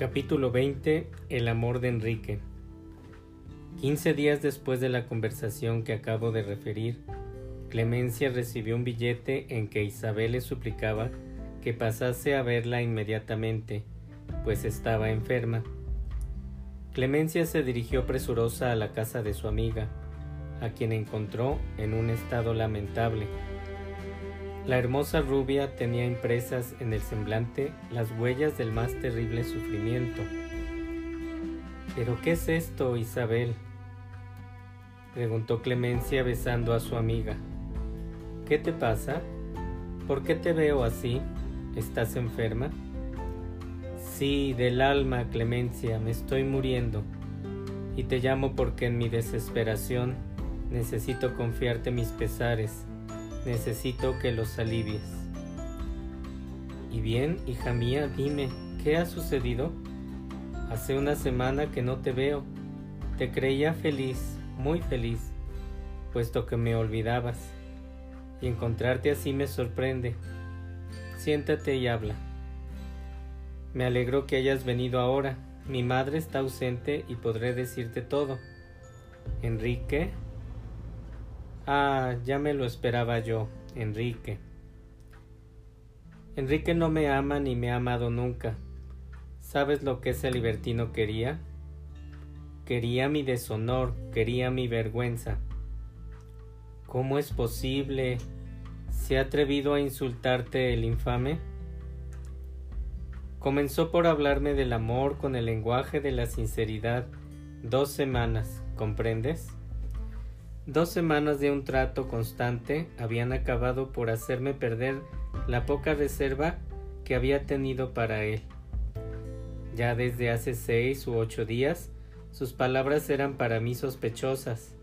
Capítulo 20 El amor de Enrique Quince días después de la conversación que acabo de referir, Clemencia recibió un billete en que Isabel le suplicaba que pasase a verla inmediatamente, pues estaba enferma. Clemencia se dirigió presurosa a la casa de su amiga, a quien encontró en un estado lamentable. La hermosa rubia tenía impresas en el semblante las huellas del más terrible sufrimiento. ¿Pero qué es esto, Isabel? preguntó Clemencia besando a su amiga. ¿Qué te pasa? ¿Por qué te veo así? ¿Estás enferma? Sí, del alma, Clemencia, me estoy muriendo. Y te llamo porque en mi desesperación necesito confiarte mis pesares necesito que los alivies. Y bien, hija mía, dime, ¿qué ha sucedido? Hace una semana que no te veo. Te creía feliz, muy feliz, puesto que me olvidabas. Y encontrarte así me sorprende. Siéntate y habla. Me alegro que hayas venido ahora. Mi madre está ausente y podré decirte todo. Enrique, Ah, ya me lo esperaba yo, Enrique. Enrique no me ama ni me ha amado nunca. ¿Sabes lo que ese libertino quería? Quería mi deshonor, quería mi vergüenza. ¿Cómo es posible? ¿Se ha atrevido a insultarte el infame? Comenzó por hablarme del amor con el lenguaje de la sinceridad dos semanas, ¿comprendes? Dos semanas de un trato constante habían acabado por hacerme perder la poca reserva que había tenido para él. Ya desde hace seis u ocho días sus palabras eran para mí sospechosas.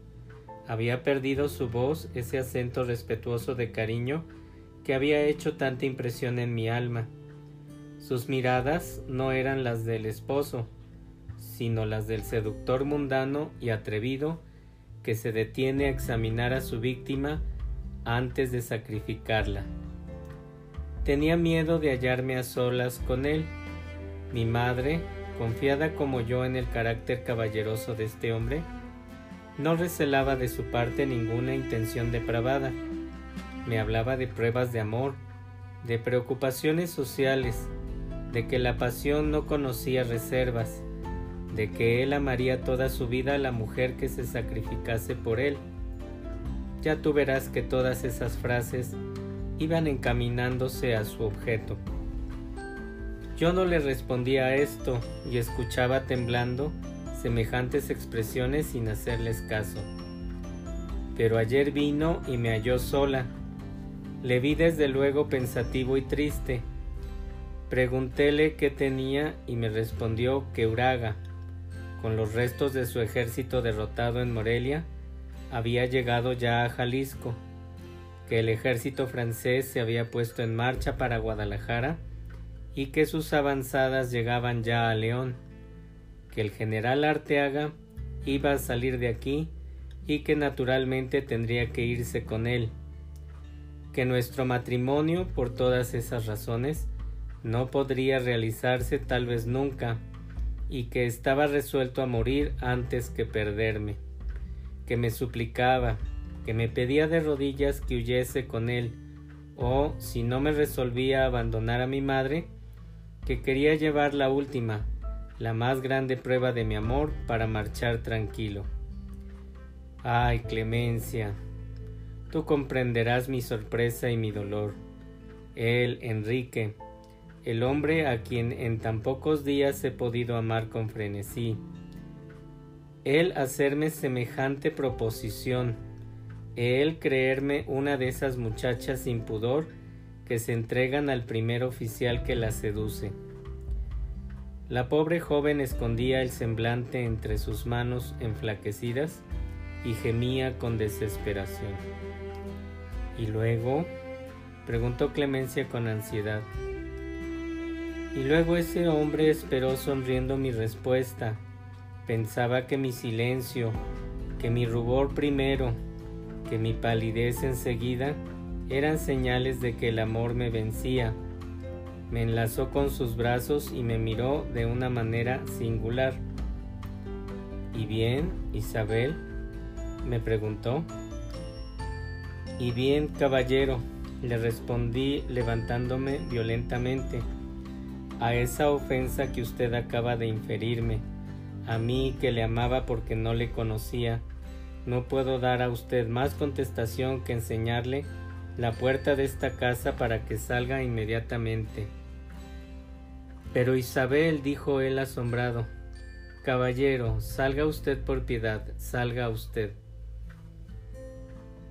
Había perdido su voz ese acento respetuoso de cariño que había hecho tanta impresión en mi alma. Sus miradas no eran las del esposo, sino las del seductor mundano y atrevido que se detiene a examinar a su víctima antes de sacrificarla. Tenía miedo de hallarme a solas con él. Mi madre, confiada como yo en el carácter caballeroso de este hombre, no recelaba de su parte ninguna intención depravada. Me hablaba de pruebas de amor, de preocupaciones sociales, de que la pasión no conocía reservas, de que él amaría toda su vida a la mujer que se sacrificase por él. Ya tú verás que todas esas frases iban encaminándose a su objeto. Yo no le respondía a esto y escuchaba temblando semejantes expresiones sin hacerles caso. Pero ayer vino y me halló sola. Le vi desde luego pensativo y triste. Preguntéle qué tenía y me respondió que Uraga, con los restos de su ejército derrotado en Morelia, había llegado ya a Jalisco, que el ejército francés se había puesto en marcha para Guadalajara y que sus avanzadas llegaban ya a León, que el general Arteaga iba a salir de aquí y que naturalmente tendría que irse con él, que nuestro matrimonio, por todas esas razones, no podría realizarse tal vez nunca, y que estaba resuelto a morir antes que perderme, que me suplicaba, que me pedía de rodillas que huyese con él, o, si no me resolvía a abandonar a mi madre, que quería llevar la última, la más grande prueba de mi amor para marchar tranquilo. Ay, Clemencia, tú comprenderás mi sorpresa y mi dolor. Él, Enrique, el hombre a quien en tan pocos días he podido amar con frenesí. Él hacerme semejante proposición, él creerme una de esas muchachas sin pudor que se entregan al primer oficial que la seduce. La pobre joven escondía el semblante entre sus manos enflaquecidas y gemía con desesperación. ¿Y luego? preguntó Clemencia con ansiedad. Y luego ese hombre esperó sonriendo mi respuesta. Pensaba que mi silencio, que mi rubor primero, que mi palidez enseguida eran señales de que el amor me vencía, Me enlazó con sus brazos y me miró de una manera singular. ¿Y bien, Isabel? me preguntó. Y bien, caballero, le respondí levantándome violentamente a esa ofensa que usted acaba de inferirme, a mí que le amaba porque no le conocía. No puedo dar a usted más contestación que enseñarle la puerta de esta casa para que salga inmediatamente. Pero Isabel, dijo él asombrado, Caballero, salga usted por piedad, salga usted.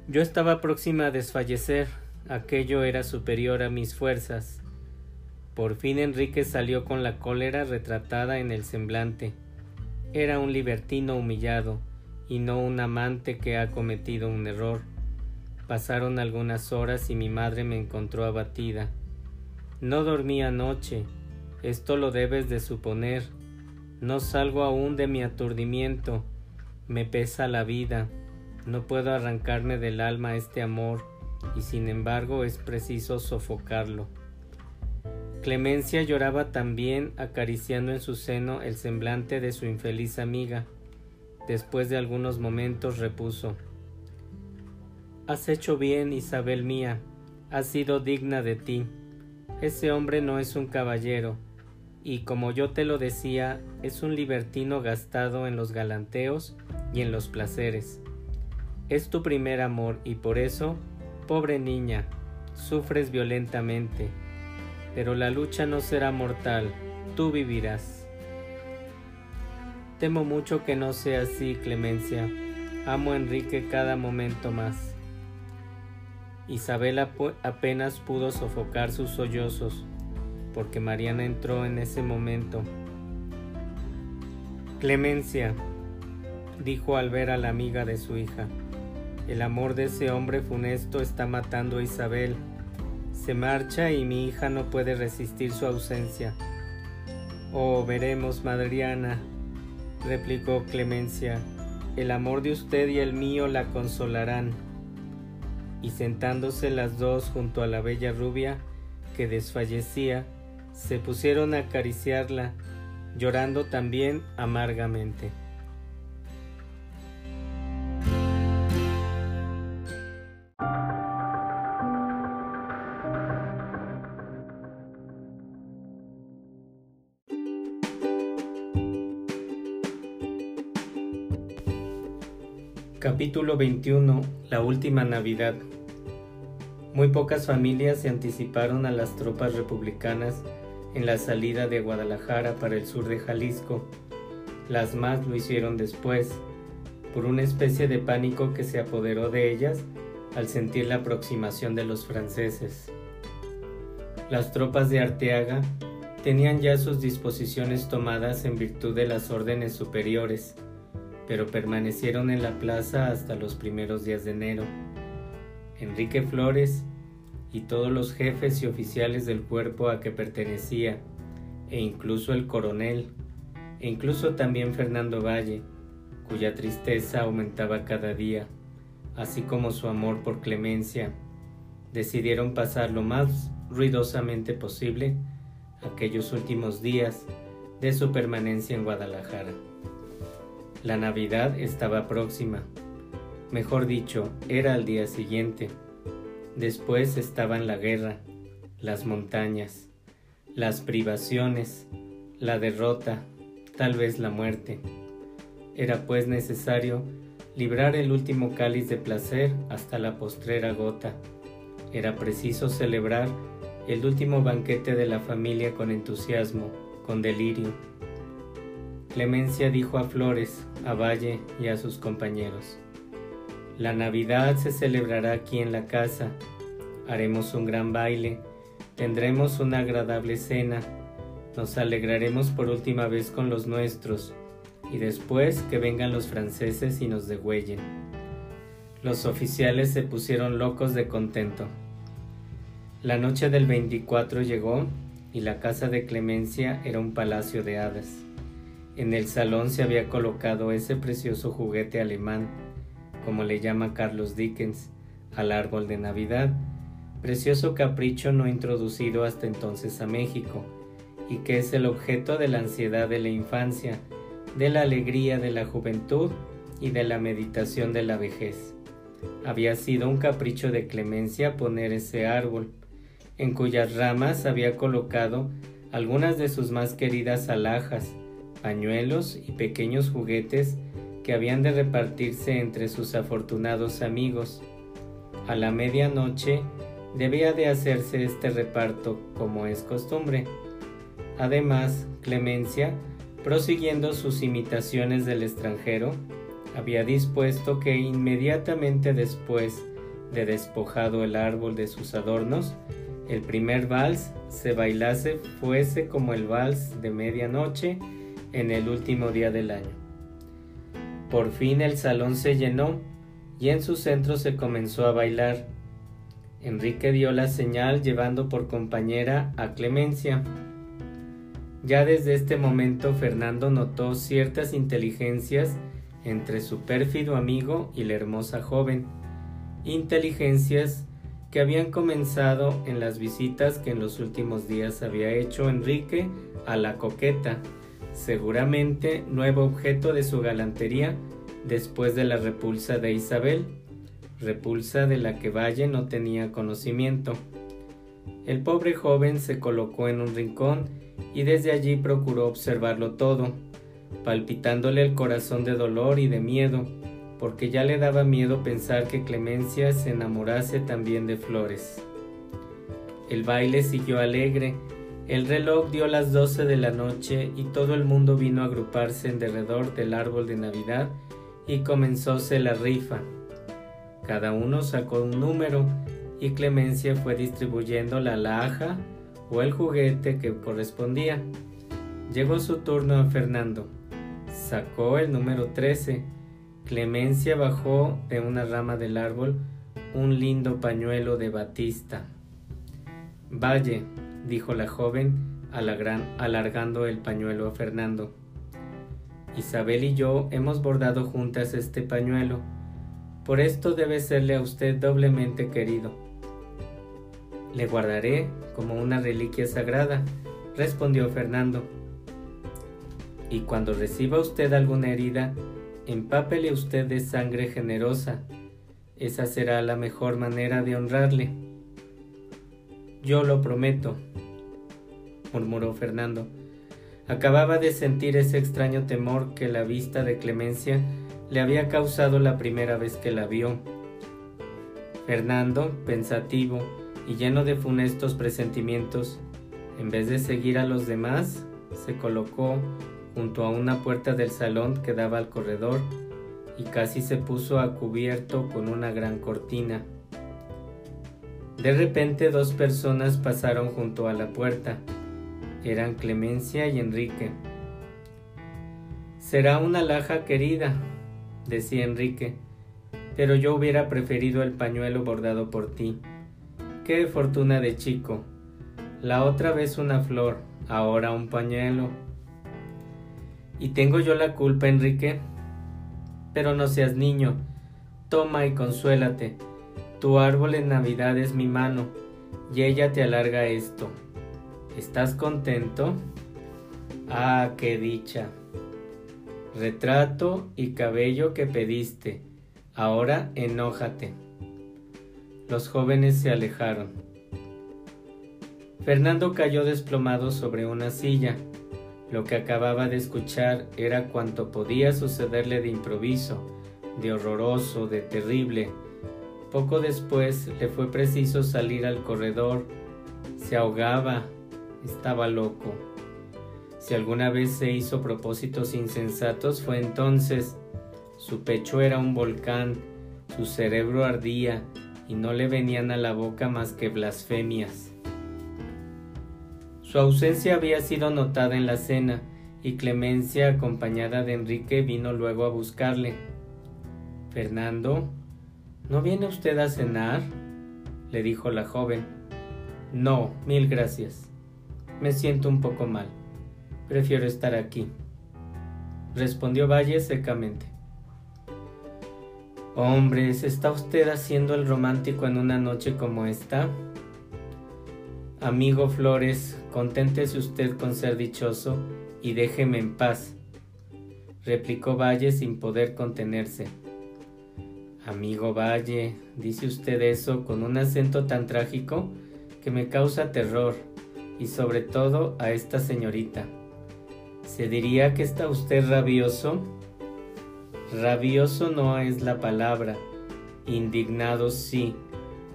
Yo estaba próxima a desfallecer, aquello era superior a mis fuerzas. Por fin Enrique salió con la cólera retratada en el semblante. Era un libertino humillado, y no un amante que ha cometido un error. Pasaron algunas horas y mi madre me encontró abatida. No dormí anoche, esto lo debes de suponer. No salgo aún de mi aturdimiento, me pesa la vida, no puedo arrancarme del alma este amor, y sin embargo es preciso sofocarlo. Clemencia lloraba también acariciando en su seno el semblante de su infeliz amiga. Después de algunos momentos repuso Has hecho bien, Isabel mía, has sido digna de ti. Ese hombre no es un caballero, y como yo te lo decía, es un libertino gastado en los galanteos y en los placeres. Es tu primer amor y por eso, pobre niña, sufres violentamente. Pero la lucha no será mortal, tú vivirás. Temo mucho que no sea así, Clemencia. Amo a Enrique cada momento más. Isabel apenas pudo sofocar sus sollozos, porque Mariana entró en ese momento. Clemencia, dijo al ver a la amiga de su hija, el amor de ese hombre funesto está matando a Isabel. Se marcha y mi hija no puede resistir su ausencia. Oh, veremos, Madriana, replicó Clemencia. El amor de usted y el mío la consolarán. Y sentándose las dos junto a la bella rubia, que desfallecía, se pusieron a acariciarla, llorando también amargamente. Capítulo 21 La última Navidad Muy pocas familias se anticiparon a las tropas republicanas en la salida de Guadalajara para el sur de Jalisco. Las más lo hicieron después, por una especie de pánico que se apoderó de ellas al sentir la aproximación de los franceses. Las tropas de Arteaga tenían ya sus disposiciones tomadas en virtud de las órdenes superiores, pero permanecieron en la plaza hasta los primeros días de enero. Enrique Flores y todos los jefes y oficiales del cuerpo a que pertenecía, e incluso el coronel, e incluso también Fernando Valle, cuya tristeza aumentaba cada día, así como su amor por Clemencia, decidieron pasar lo más ruidosamente posible aquellos últimos días de su permanencia en Guadalajara. La Navidad estaba próxima. Mejor dicho, era al día siguiente. Después estaban la guerra, las montañas, las privaciones, la derrota, tal vez la muerte. Era pues necesario librar el último cáliz de placer hasta la postrera gota. Era preciso celebrar el último banquete de la familia con entusiasmo, con delirio Clemencia dijo a Flores, a Valle y a sus compañeros, La Navidad se celebrará aquí en la casa, haremos un gran baile, tendremos una agradable cena, nos alegraremos por última vez con los nuestros, y después que vengan los franceses y nos degüellen. Los oficiales se pusieron locos de contento. La noche del 24 llegó y la casa de Clemencia era un palacio de hadas. En el salón se había colocado ese precioso juguete alemán, como le llama Carlos Dickens, al árbol de Navidad, precioso capricho no introducido hasta entonces a México, y que es el objeto de la ansiedad de la infancia, de la alegría de la juventud y de la meditación de la vejez. Había sido un capricho de Clemencia poner ese árbol, en cuyas ramas había colocado algunas de sus más queridas alhajas, pañuelos y pequeños juguetes que habían de repartirse entre sus afortunados amigos. A la medianoche debía de hacerse este reparto como es costumbre. Además, Clemencia, prosiguiendo sus imitaciones del extranjero, había dispuesto que inmediatamente después de despojado el árbol de sus adornos, el primer vals se bailase fuese como el vals de medianoche en el último día del año. Por fin el salón se llenó y en su centro se comenzó a bailar. Enrique dio la señal llevando por compañera a Clemencia. Ya desde este momento Fernando notó ciertas inteligencias entre su pérfido amigo y la hermosa joven, inteligencias que habían comenzado en las visitas que en los últimos días había hecho Enrique a la coqueta, seguramente nuevo objeto de su galantería después de la repulsa de Isabel, repulsa de la que Valle no tenía conocimiento. El pobre joven se colocó en un rincón y desde allí procuró observarlo todo, palpitándole el corazón de dolor y de miedo, porque ya le daba miedo pensar que Clemencia se enamorase también de Flores. El baile siguió alegre, el reloj dio las doce de la noche y todo el mundo vino a agruparse en derredor del árbol de Navidad y comenzóse la rifa. Cada uno sacó un número y Clemencia fue distribuyendo la laja o el juguete que correspondía. Llegó su turno a Fernando. Sacó el número 13. Clemencia bajó de una rama del árbol un lindo pañuelo de batista. Valle, dijo la joven, alargando el pañuelo a Fernando. Isabel y yo hemos bordado juntas este pañuelo. Por esto debe serle a usted doblemente querido. Le guardaré como una reliquia sagrada, respondió Fernando y cuando reciba usted alguna herida, empápele usted de sangre generosa. Esa será la mejor manera de honrarle. Yo lo prometo, murmuró Fernando. Acababa de sentir ese extraño temor que la vista de Clemencia le había causado la primera vez que la vio. Fernando, pensativo y lleno de funestos presentimientos, en vez de seguir a los demás, se colocó junto a una puerta del salón que daba al corredor y casi se puso a cubierto con una gran cortina. De repente dos personas pasaron junto a la puerta. Eran Clemencia y Enrique. Será una laja querida, decía Enrique, pero yo hubiera preferido el pañuelo bordado por ti. Qué fortuna de chico. La otra vez una flor, ahora un pañuelo. ¿Y tengo yo la culpa, Enrique? Pero no seas niño. Toma y consuélate. Tu árbol en Navidad es mi mano, y ella te alarga esto. ¿Estás contento? Ah, qué dicha. Retrato y cabello que pediste. Ahora enójate. Los jóvenes se alejaron. Fernando cayó desplomado sobre una silla lo que acababa de escuchar era cuanto podía sucederle de improviso, de horroroso, de terrible. Poco después le fue preciso salir al corredor. Se ahogaba, estaba loco. Si alguna vez se hizo propósitos insensatos fue entonces. Su pecho era un volcán, su cerebro ardía y no le venían a la boca más que blasfemias. Su ausencia había sido notada en la cena, y Clemencia, acompañada de Enrique, vino luego a buscarle. Fernando, ¿no viene usted a cenar? le dijo la joven. No, mil gracias. Me siento un poco mal. Prefiero estar aquí. Respondió Valle secamente. Hombres, ¿está usted haciendo el romántico en una noche como esta? Amigo Flores, conténtese usted con ser dichoso y déjeme en paz, replicó Valle sin poder contenerse. Amigo Valle, dice usted eso con un acento tan trágico que me causa terror, y sobre todo a esta señorita. ¿Se diría que está usted rabioso? Rabioso no es la palabra, indignado sí,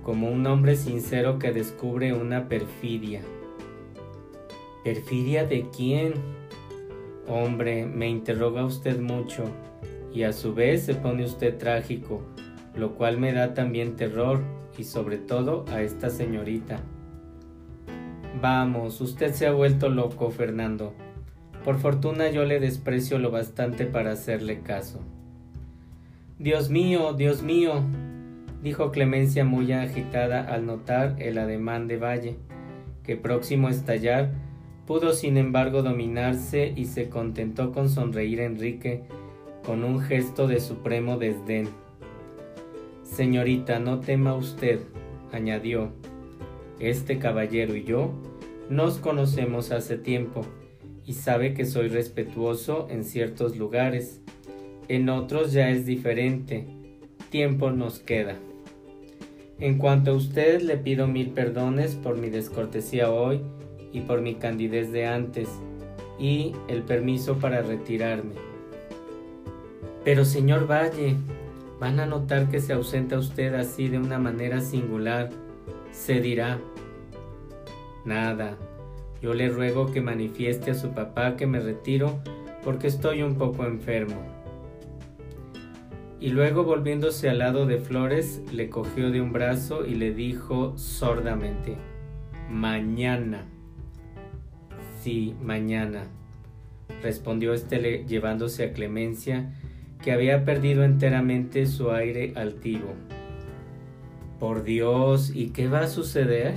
como un hombre sincero que descubre una perfidia. ¿Perfidia de quién? Hombre, me interroga usted mucho, y a su vez se pone usted trágico, lo cual me da también terror, y sobre todo a esta señorita. Vamos, usted se ha vuelto loco, Fernando. Por fortuna yo le desprecio lo bastante para hacerle caso. Dios mío, Dios mío, dijo Clemencia muy agitada al notar el ademán de Valle, que próximo a estallar, pudo sin embargo dominarse y se contentó con sonreír a Enrique con un gesto de supremo desdén. Señorita, no tema usted, añadió. Este caballero y yo nos conocemos hace tiempo y sabe que soy respetuoso en ciertos lugares. En otros ya es diferente. Tiempo nos queda. En cuanto a usted, le pido mil perdones por mi descortesía hoy y por mi candidez de antes, y el permiso para retirarme. Pero señor Valle, van a notar que se ausenta usted así de una manera singular. Se dirá, Nada. Yo le ruego que manifieste a su papá que me retiro porque estoy un poco enfermo. Y luego volviéndose al lado de Flores, le cogió de un brazo y le dijo sordamente, Mañana. Sí, mañana, respondió éste llevándose a Clemencia, que había perdido enteramente su aire altivo. Por Dios, ¿y qué va a suceder?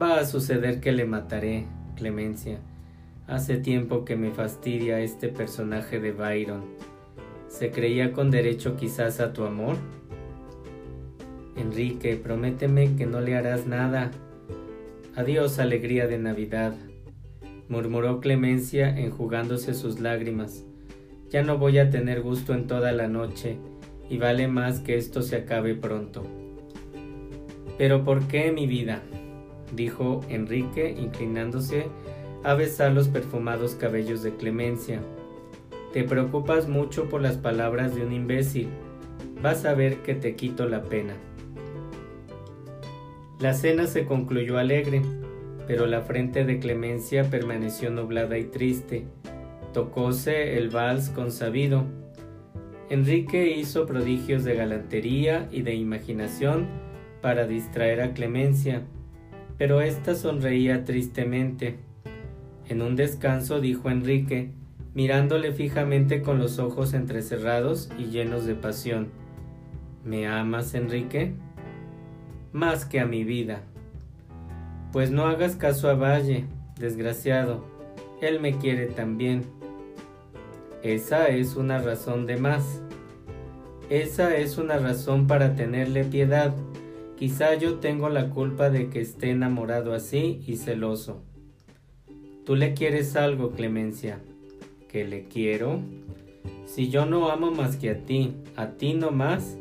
Va a suceder que le mataré, Clemencia. Hace tiempo que me fastidia este personaje de Byron. ¿Se creía con derecho quizás a tu amor? Enrique, prométeme que no le harás nada. Adiós, alegría de Navidad, murmuró Clemencia enjugándose sus lágrimas. Ya no voy a tener gusto en toda la noche, y vale más que esto se acabe pronto. Pero ¿por qué, mi vida? dijo Enrique, inclinándose a besar los perfumados cabellos de Clemencia. Te preocupas mucho por las palabras de un imbécil. Vas a ver que te quito la pena. La cena se concluyó alegre, pero la frente de Clemencia permaneció nublada y triste. Tocóse el vals consabido. Enrique hizo prodigios de galantería y de imaginación para distraer a Clemencia pero ésta sonreía tristemente. En un descanso dijo Enrique, mirándole fijamente con los ojos entrecerrados y llenos de pasión. ¿Me amas, Enrique? Más que a mi vida. Pues no hagas caso a Valle, desgraciado. Él me quiere también. Esa es una razón de más. Esa es una razón para tenerle piedad Quizá yo tengo la culpa de que esté enamorado así y celoso. Tú le quieres algo, Clemencia. ¿Que le quiero? Si yo no amo más que a ti, a ti no más,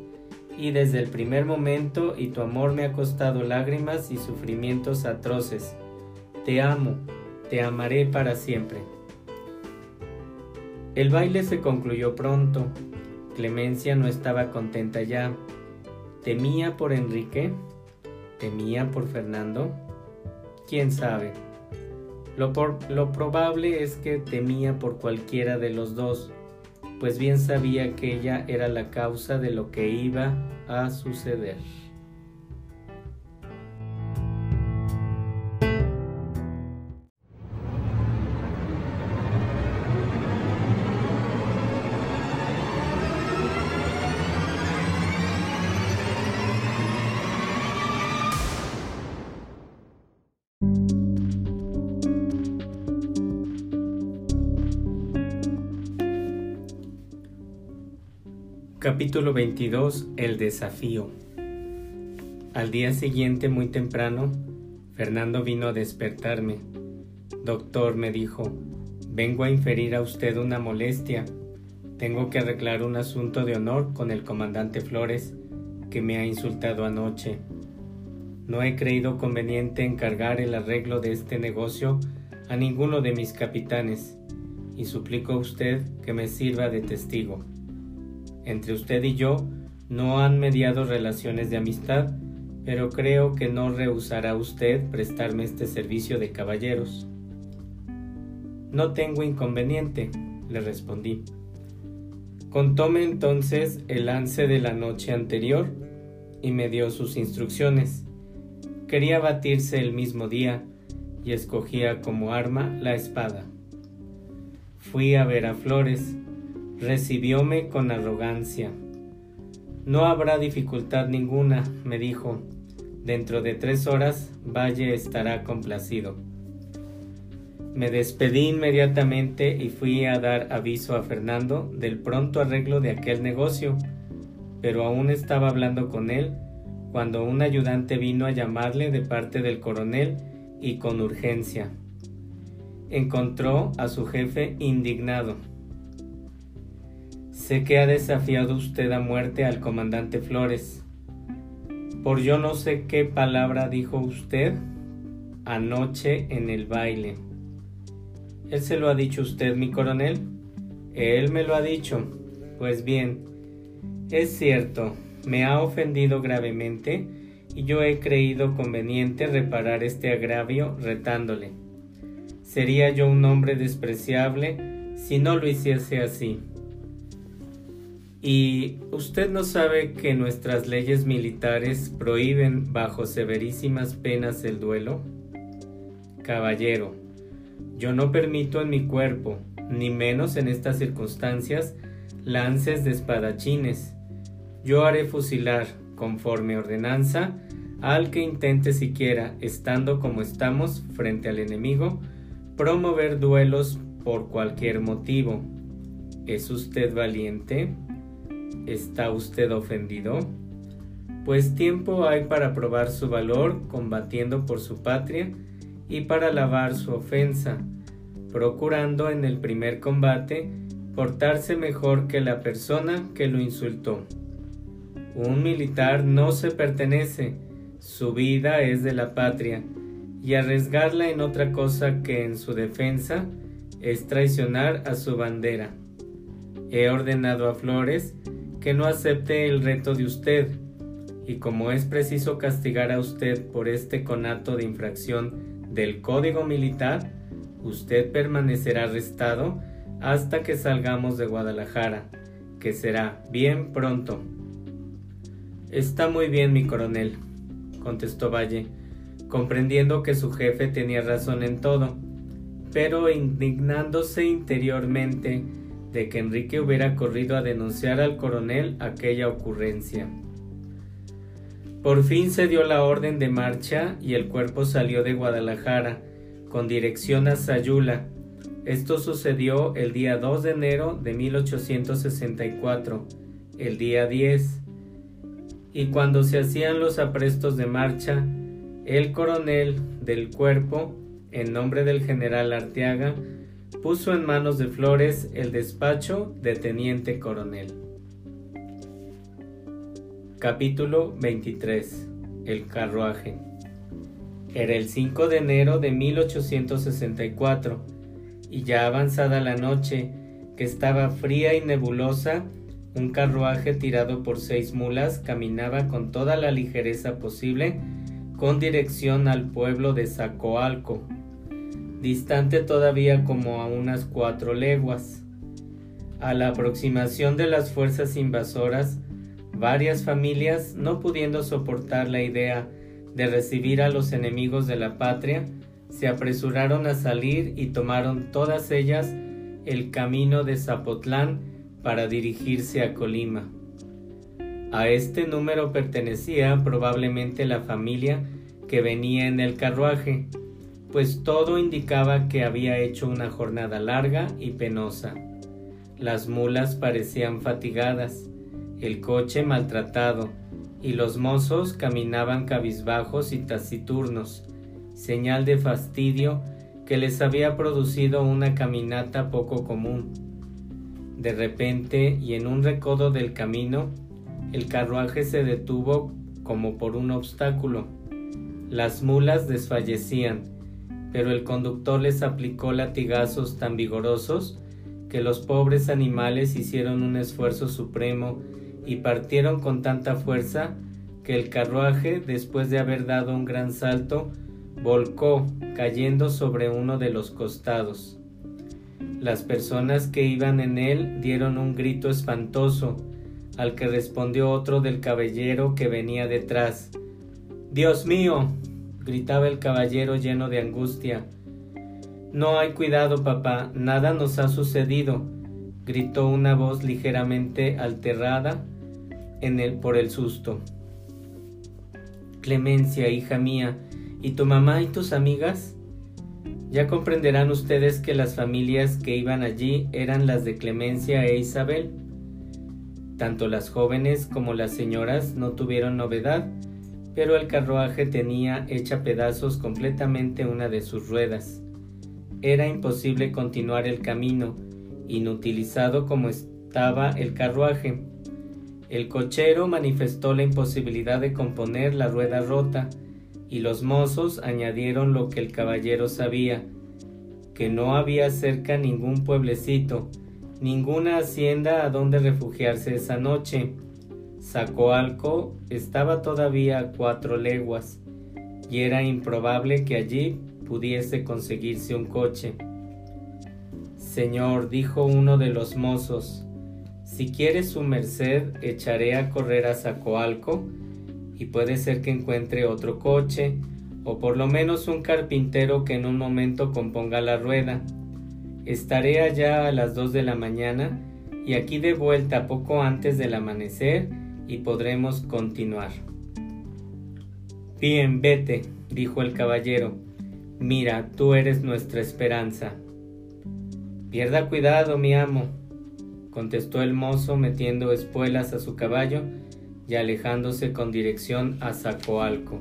y desde el primer momento y tu amor me ha costado lágrimas y sufrimientos atroces. Te amo, te amaré para siempre. El baile se concluyó pronto. Clemencia no estaba contenta ya ¿Temía por Enrique? ¿Temía por Fernando? ¿Quién sabe? Lo, lo, probable es que temía por cualquiera de los dos, pues bien sabía que ella era la causa de lo que iba a suceder. Capítulo 22 El desafío Al día siguiente, muy temprano, Fernando vino a despertarme. Doctor, me dijo, vengo a inferir a usted una molestia. Tengo que arreglar un asunto de honor con el comandante Flores, que me ha insultado anoche. No he creído conveniente encargar el arreglo de este negocio a ninguno de mis capitanes, y suplico a usted que me sirva de testigo entre usted y yo no han mediado relaciones de amistad, pero creo que no rehusará usted prestarme este servicio de caballeros. No tengo inconveniente, le respondí. Contóme entonces el lance de la noche anterior y me dio sus instrucciones. Quería batirse el mismo día y escogía como arma la espada. Fui a ver a Flores, recibióme con arrogancia. No habrá dificultad ninguna, me dijo. Dentro de tres horas Valle estará complacido. Me despedí inmediatamente y fui a dar aviso a Fernando del pronto arreglo de aquel negocio, pero aún estaba hablando con él cuando un ayudante vino a llamarle de parte del coronel y con urgencia. Encontró a su jefe indignado. Sé que ha desafiado usted a muerte al comandante Flores. Por yo no sé qué palabra dijo usted anoche en el baile. ¿Él se lo ha dicho usted, mi coronel? Él me lo ha dicho. Pues bien, es cierto, me ha ofendido gravemente y yo he creído conveniente reparar este agravio retándole. Sería yo un hombre despreciable si no lo hiciese así. Y usted no sabe que nuestras leyes militares prohíben bajo severísimas penas el duelo. Caballero, yo no permito en mi cuerpo, ni menos en estas circunstancias, lances de espadachines. Yo haré fusilar, conforme ordenanza, al que intente siquiera, estando como estamos frente al enemigo, promover duelos por cualquier motivo. ¿Es usted valiente? ¿Está usted ofendido? Pues tiempo hay para probar su valor combatiendo por su patria y para lavar su ofensa, procurando en el primer combate portarse mejor que la persona que lo insultó. Un militar no se pertenece, su vida es de la patria, y arriesgarla en otra cosa que en su defensa es traicionar a su bandera. He ordenado a Flores que no acepte el reto de usted, y como es preciso castigar a usted por este conato de infracción del Código Militar, usted permanecerá arrestado hasta que salgamos de Guadalajara, que será bien pronto. Está muy bien, mi coronel, contestó Valle, comprendiendo que su jefe tenía razón en todo, pero indignándose interiormente de que Enrique hubiera corrido a denunciar al coronel aquella ocurrencia. Por fin se dio la orden de marcha y el cuerpo salió de Guadalajara con dirección a Sayula. Esto sucedió el día 2 de enero de 1864, el día 10. Y cuando se hacían los aprestos de marcha, el coronel del cuerpo, en nombre del general Arteaga, puso en manos de Flores el despacho de teniente coronel. Capítulo 23 El carruaje Era el 5 de enero de 1864 y ya avanzada la noche, que estaba fría y nebulosa, un carruaje tirado por seis mulas caminaba con toda la ligereza posible con dirección al pueblo de Zacoalco, distante todavía como a unas cuatro leguas. A la aproximación de las fuerzas invasoras, varias familias, no pudiendo soportar la idea de recibir a los enemigos de la patria, se apresuraron a salir y tomaron todas ellas el camino de Zapotlán para dirigirse a Colima. A este número pertenecía probablemente la familia que venía en el carruaje, pues todo indicaba que había hecho una jornada larga y penosa. Las mulas parecían fatigadas, el coche maltratado, y los mozos caminaban cabizbajos y taciturnos, señal de fastidio que les había producido una caminata poco común. De repente, y en un recodo del camino, el carruaje se detuvo como por un obstáculo. Las mulas desfallecían, pero el conductor les aplicó latigazos tan vigorosos que los pobres animales hicieron un esfuerzo supremo y partieron con tanta fuerza que el carruaje, después de haber dado un gran salto, volcó, cayendo sobre uno de los costados. Las personas que iban en él dieron un grito espantoso, al que respondió otro del caballero que venía detrás. Dios mío. Gritaba el caballero lleno de angustia. No hay cuidado, papá, nada nos ha sucedido, gritó una voz ligeramente alterada por el susto. Clemencia, hija mía, ¿y tu mamá y tus amigas? Ya comprenderán ustedes que las familias que iban allí eran las de Clemencia e Isabel. Tanto las jóvenes como las señoras no tuvieron novedad, pero el carruaje tenía hecha pedazos completamente una de sus ruedas. Era imposible continuar el camino, inutilizado como estaba el carruaje. El cochero manifestó la imposibilidad de componer la rueda rota, y los mozos añadieron lo que el caballero sabía, que no había cerca ningún pueblecito, ninguna hacienda a donde refugiarse esa noche. Zacoalco estaba todavía a cuatro leguas, y era improbable que allí pudiese conseguirse un coche. Señor, dijo uno de los mozos, si quiere su merced, echaré a correr a Zacoalco, y puede ser que encuentre otro coche, o por lo menos un carpintero que en un momento componga la rueda. Estaré allá a las dos de la mañana y aquí de vuelta poco antes del amanecer y podremos continuar. Bien, vete, dijo el caballero. Mira, tú eres nuestra esperanza. Pierda cuidado, mi amo, contestó el mozo metiendo espuelas a su caballo y alejándose con dirección a Zacoalco.